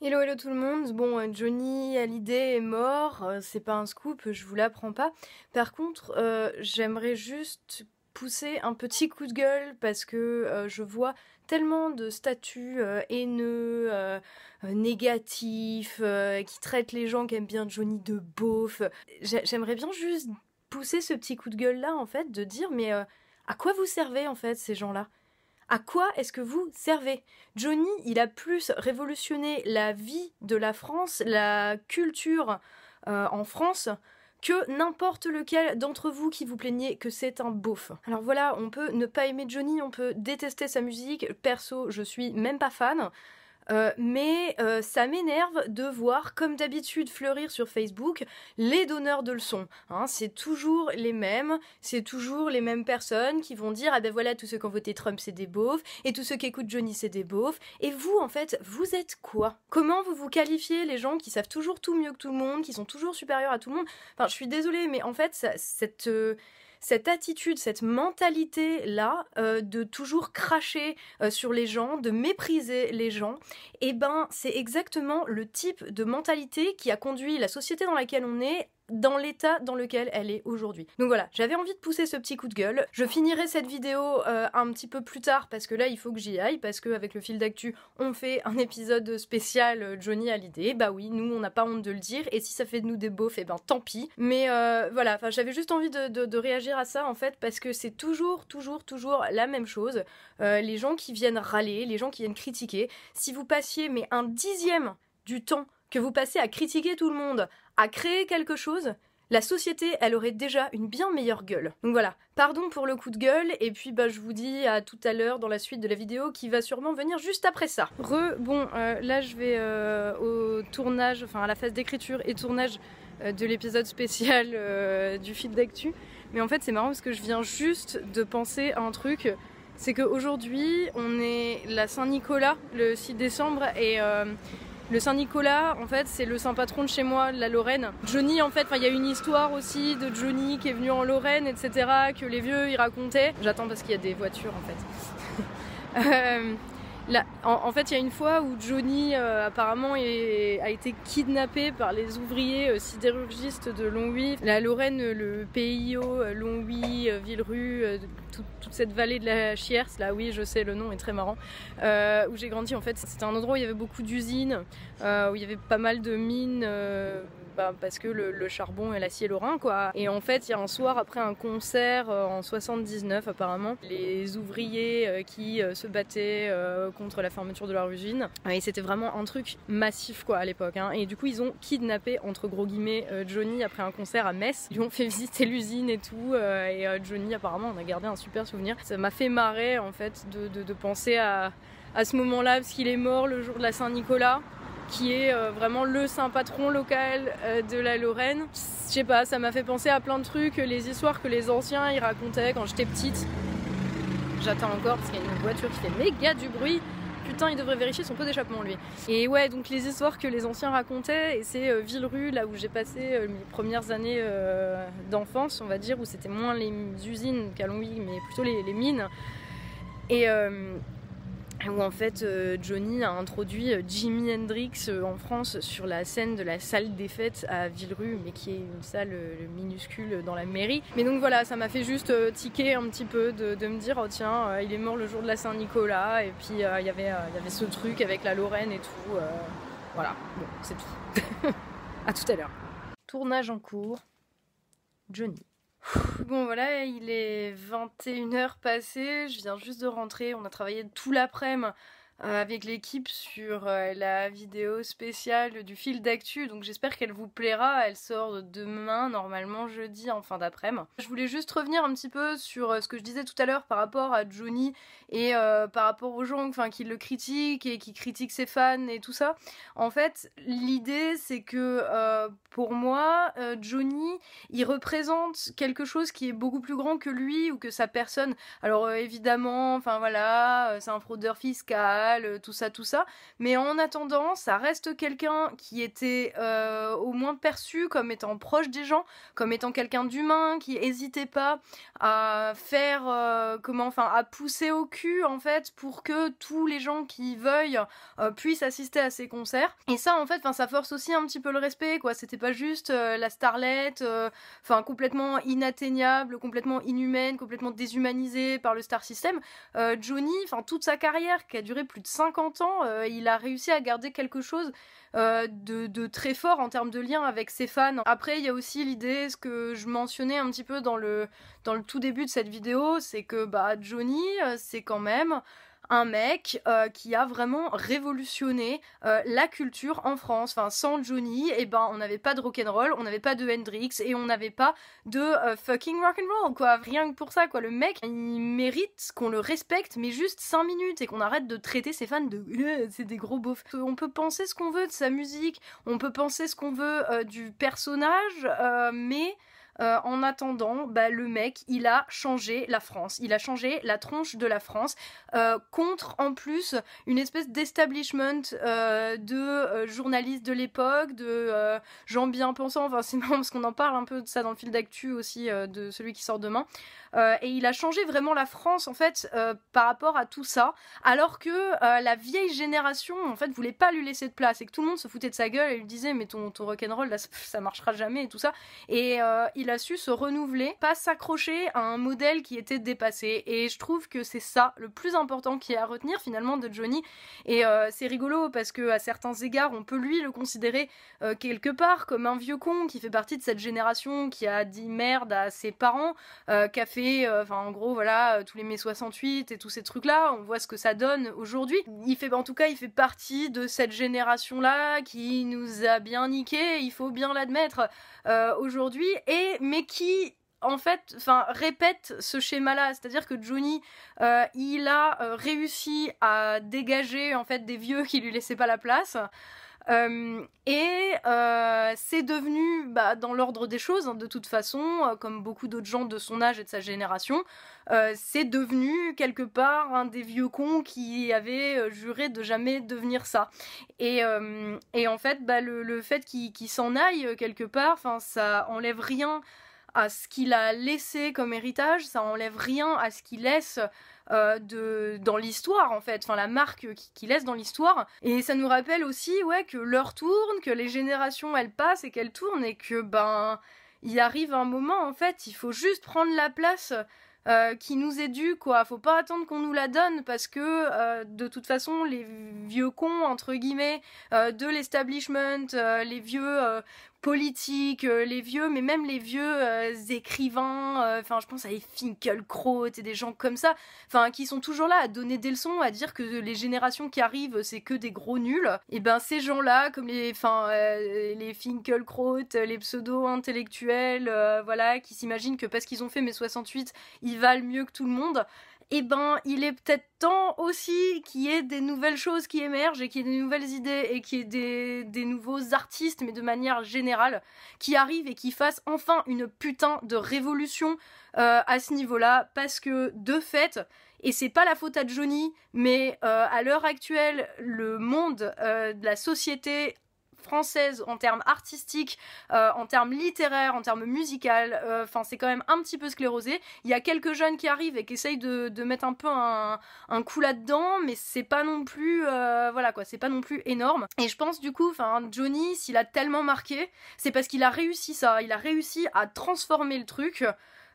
Hello hello tout le monde. Bon, euh, Johnny Hallyday est mort, euh, c'est pas un scoop, je vous l'apprends pas. Par contre, euh, j'aimerais juste pousser un petit coup de gueule parce que je vois tellement de statuts haineux, négatifs, qui traitent les gens qui aiment bien Johnny de beauf. J'aimerais bien juste pousser ce petit coup de gueule là en fait, de dire mais à quoi vous servez en fait ces gens-là? À quoi est-ce que vous servez? Johnny, il a plus révolutionné la vie de la France, la culture euh, en France, que n'importe lequel d'entre vous qui vous plaignez que c'est un beauf. Alors voilà, on peut ne pas aimer Johnny, on peut détester sa musique. Perso, je suis même pas fan. Euh, mais euh, ça m'énerve de voir, comme d'habitude, fleurir sur Facebook les donneurs de leçons. Hein. c'est toujours les mêmes, c'est toujours les mêmes personnes qui vont dire ah ben voilà tous ceux qui ont voté Trump c'est des beaufs et tous ceux qui écoutent Johnny c'est des beaufs. Et vous en fait vous êtes quoi? Comment vous vous qualifiez les gens qui savent toujours tout mieux que tout le monde, qui sont toujours supérieurs à tout le monde? Enfin je suis désolée mais en fait cette euh, cette attitude, cette mentalité-là euh, de toujours cracher euh, sur les gens, de mépriser les gens, eh ben c'est exactement le type de mentalité qui a conduit la société dans laquelle on est dans l'état dans lequel elle est aujourd'hui. Donc voilà, j'avais envie de pousser ce petit coup de gueule. Je finirai cette vidéo euh, un petit peu plus tard parce que là il faut que j'y aille parce qu'avec le fil d'actu on fait un épisode spécial euh, Johnny Hallyday. Bah oui, nous on n'a pas honte de le dire et si ça fait de nous des beaufs, et eh ben tant pis. Mais euh, voilà, j'avais juste envie de, réagir à ça en fait parce que c'est toujours, toujours, toujours la même chose. les gens qui viennent râler, les gens qui viennent critiquer. Si vous passiez mais un dixième du temps que vous passez à critiquer tout le monde, à créer quelque chose, la société, elle aurait déjà une bien meilleure gueule. Donc voilà, pardon pour le coup de gueule, et puis bah je vous dis à tout à l'heure dans la suite de la vidéo qui va sûrement venir juste après ça. Re, bon, euh, là je vais euh, au tournage, enfin à la phase d'écriture et tournage euh, de l'épisode spécial du fil d'actu. Mais en fait c'est marrant parce que je viens juste de penser à un truc, c'est qu'aujourd'hui on est la Saint-Nicolas le 6 décembre et le Saint-Nicolas, en fait, c'est le saint patron de chez moi, de la Lorraine. Johnny, en fait, il y a une histoire aussi de Johnny qui est venu en Lorraine, etc., que les vieux, ils racontaient. J'attends parce qu'il y a des voitures, en fait. euh, en, fait, il y a une fois où Johnny euh, apparemment a été kidnappé par les ouvriers euh, sidérurgistes de Longwy. La Lorraine, le PIO, euh, Longwy, Villerue, toute cette vallée de la Chiers, là oui, je sais, le nom est très marrant, où j'ai grandi en fait. C'était un endroit où il y avait beaucoup d'usines, où il y avait pas mal de mines bah, parce que le, charbon et l'acier lorrain quoi. Et en fait, il y a un soir après un concert euh, en 79 apparemment, les ouvriers euh, qui euh, se battaient contre la fermeture de leur usine. Et c'était vraiment un truc massif quoi à l'époque. Hein. Et du coup, ils ont kidnappé entre gros guillemets Johnny après un concert à Metz. Ils ont fait visiter l'usine et tout. et Johnny apparemment, on a gardé un super souvenir. Ça m'a fait marrer en fait de, de penser à, à ce moment-là parce qu'il est mort le jour de la Saint-Nicolas qui est euh, vraiment le saint patron local euh, de la Lorraine. Je sais pas, ça m'a fait penser à plein de trucs, les histoires que les anciens ils racontaient quand j'étais petite. J'attends encore parce qu'il y a une voiture qui fait méga du bruit. Putain, il devrait vérifier son pot d'échappement lui. Et ouais, donc les histoires que les anciens racontaient, et c'est euh, Villerue, là où j'ai passé mes premières années d'enfance, on va dire, où c'était moins les usines qu'à Longwy, mais plutôt les, les mines. Et où en fait euh, Johnny a introduit euh, Jimi Hendrix euh, en France sur la scène de la salle des fêtes à Villerue, mais qui est une salle minuscule dans la mairie. Mais donc voilà, ça m'a fait juste tiquer un petit peu de, me dire, oh tiens, il est mort le jour de la Saint-Nicolas, et puis il y avait, y avait ce truc avec la Lorraine et tout. voilà, bon, c'est tout. à tout à l'heure. Tournage en cours. Johnny. Bon voilà, il est 21h passé, je viens juste de rentrer, on a travaillé tout l'après-midi avec l'équipe sur euh, la vidéo spéciale du fil d'actu. Donc j'espère qu'elle vous plaira. Elle sort demain, normalement jeudi en fin d'après-midi. Je voulais juste revenir un petit peu sur euh, ce que je disais tout à l'heure par rapport à Johnny et par rapport aux gens qui le critiquent et qui critiquent ses fans et tout ça. En fait, l'idée c'est que pour moi, Johnny, il représente quelque chose qui est beaucoup plus grand que lui ou que sa personne. Alors évidemment, enfin voilà, c'est un fraudeur fiscal scandales, tout ça, tout ça. Mais en attendant, ça reste quelqu'un qui était au moins perçu comme étant proche des gens, comme étant quelqu'un d'humain, qui hésitait pas à faire, comment, enfin, à pousser au cul en fait pour que tous les gens qui veuillent puissent assister à ses concerts. Et ça, en fait, ça force aussi un petit peu le respect, quoi. C'était pas juste la starlette, enfin, complètement inatteignable, complètement inhumaine, complètement déshumanisée par le star system. Euh, Johnny, enfin toute sa carrière qui a duré plus de 50 ans, euh, il a réussi à garder quelque chose euh, de, très fort en termes de lien avec ses fans. Après, il y a aussi l'idée, ce que je mentionnais un petit peu dans le, tout début de cette vidéo, c'est que bah, Johnny, c'est quand même un mec euh, qui a vraiment révolutionné euh, la culture en France. Enfin, sans Johnny, eh ben, on n'avait pas de rock'n'roll, on n'avait pas de Hendrix et on n'avait pas de euh, fucking rock'n'roll, quoi. Rien que pour ça, quoi. Le mec, il mérite qu'on le respecte, mais juste 5 minutes et qu'on arrête de traiter ses fans de c'est des gros beaufs. On peut penser ce qu'on veut de sa musique, on peut penser ce qu'on veut du personnage, mais euh, en attendant, bah, le mec, il a changé la France. Il a changé la tronche de la France euh, contre, en plus, une espèce d'establishment euh, de journalistes de l'époque, de gens bien pensants. Enfin, c'est marrant parce qu'on en parle un peu de ça dans le fil d'actu aussi, de celui qui sort demain. Et il a changé vraiment la France en fait par rapport à tout ça, alors que la vieille génération en fait voulait pas lui laisser de place et que tout le monde se foutait de sa gueule et lui disait mais ton, ton rock'n'roll là ça marchera jamais et tout ça. Et il a su se renouveler, pas s'accrocher à un modèle qui était dépassé. Et je trouve que c'est ça le plus important qui est à retenir finalement de Johnny. Et c'est rigolo parce que à certains égards on peut lui le considérer quelque part comme un vieux con qui fait partie de cette génération qui a dit merde à ses parents, qui a fait euh, enfin en gros voilà, euh, tous les mai 68 et tous ces trucs-là, on voit ce que ça donne aujourd'hui. Il fait, en tout cas, il fait partie de cette génération-là qui nous a bien niqué, il faut bien l'admettre euh, aujourd'hui, et mais qui en fait, répète ce schéma-là, c'est-à-dire que Johnny, il a réussi à dégager en fait des vieux qui lui laissaient pas la place. Euh, et euh, c'est devenu, bah, dans l'ordre des choses, hein, de toute façon, euh, comme beaucoup d'autres gens de son âge et de sa génération, c'est devenu quelque part un des vieux cons qui avait juré de jamais devenir ça. Et, et en fait, bah, le, fait qu'il s'en aille quelque part, ça enlève rien à ce qu'il a laissé comme héritage, ça enlève rien à ce qu'il laisse euh, de, dans l'histoire en fait, la marque qu'il laisse dans l'histoire. Et ça nous rappelle aussi ouais, que l'heure tourne, que les générations elles passent et qu'elles tournent et que ben il arrive un moment en fait, il faut juste prendre la place euh, qui nous est due, quoi. Faut pas attendre qu'on nous la donne parce que euh, de toute façon, les vieux cons, entre guillemets, de l'establishment, les vieux politiques, euh, les vieux, mais même les vieux euh, écrivains, euh, enfin je pense à les Finkelkraut et des gens comme ça, enfin qui sont toujours là à donner des leçons, à dire que les générations qui arrivent c'est que des gros nuls. Et ben ces gens-là, comme les, enfin les Finkelkraut, les pseudo-intellectuels, voilà, qui s'imaginent que parce qu'ils ont fait mes 68, ils valent mieux que tout le monde eh ben, il est peut-être temps aussi qu'il y ait des nouvelles choses qui émergent et qu'il y ait des nouvelles idées et qu'il y ait des, nouveaux artistes, mais de manière générale, qui arrivent et qui fassent enfin une putain de révolution euh, à ce niveau-là, parce que de fait, et c'est pas la faute à Johnny, mais euh, à l'heure actuelle, le monde euh, de la société française en termes artistiques, euh, en termes littéraires, en termes musicales. Euh, enfin, c'est quand même un petit peu sclérosé. Il y a quelques jeunes qui arrivent et qui essayent de, mettre un peu un, coup là-dedans, mais c'est pas non plus, euh, voilà quoi, c'est pas non plus énorme. Et je pense du coup, enfin, Johnny, s'il a tellement marqué, c'est parce qu'il a réussi ça. Il a réussi à transformer le truc.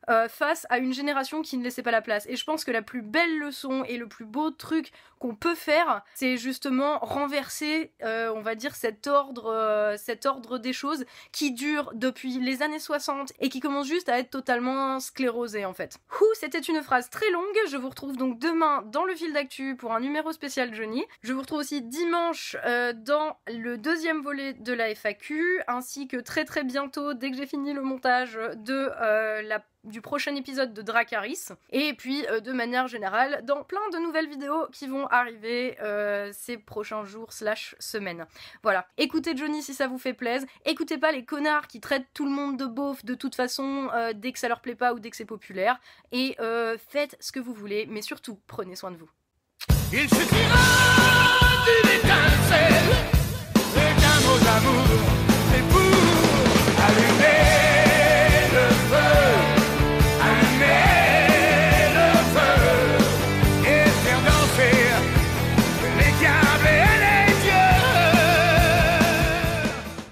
Euh, face à une génération qui ne laissait pas la place. Et je pense que la plus belle leçon et le plus beau truc qu'on peut faire, c'est justement renverser, euh, on va dire, cet ordre, euh, cet ordre des choses qui dure depuis les années 60 et qui commence juste à être totalement sclérosé en fait. Ouh, c'était une phrase très longue. Je vous retrouve donc demain dans le fil d'actu pour un numéro spécial Johnny. Je vous retrouve aussi dimanche dans le deuxième volet de la FAQ, ainsi que très très bientôt, dès que j'ai fini le montage de la du prochain épisode de Dracaris et puis euh, de manière générale dans plein de nouvelles vidéos qui vont arriver euh, ces prochains jours slash semaines. Voilà, écoutez Johnny si ça vous fait plaisir, écoutez pas les connards qui traitent tout le monde de beauf de toute façon euh, dès que ça leur plaît pas ou dès que c'est populaire et faites ce que vous voulez mais surtout prenez soin de vous. Il suffira